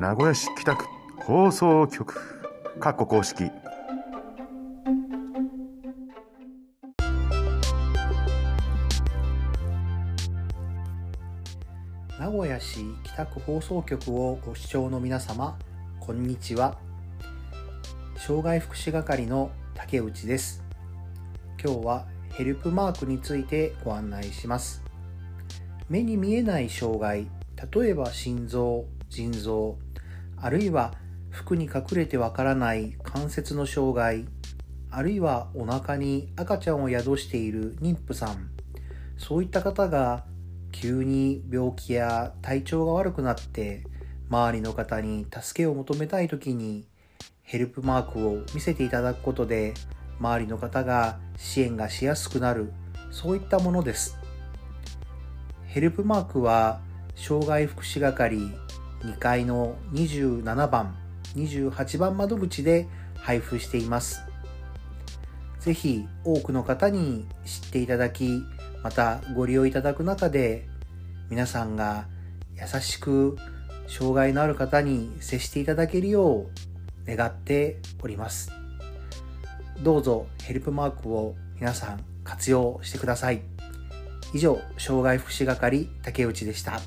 名古屋市北区放送局。かっこ公式。名古屋市北区放送局をご視聴の皆様こんにちは。障害福祉係の竹内です。今日はヘルプマークについてご案内します。目に見えない障害例えば心臓腎臓あるいは服に隠れてわからない関節の障害あるいはお腹に赤ちゃんを宿している妊婦さん。そういった方が急に病気や体調が悪くなって周りの方に助けを求めたい時にヘルプマークを見せていただくことで周りの方が支援がしやすくなる。そういったものです。ヘルプマークは障害福祉係2階の27番28番窓口で配布しています。ぜひ多くの方に知っていただきまたご利用いただく中で皆さんが優しく障害のある方に接していただけるよう願っております。どうぞヘルプマークを皆さん活用してください。以上障害福祉係竹内でした。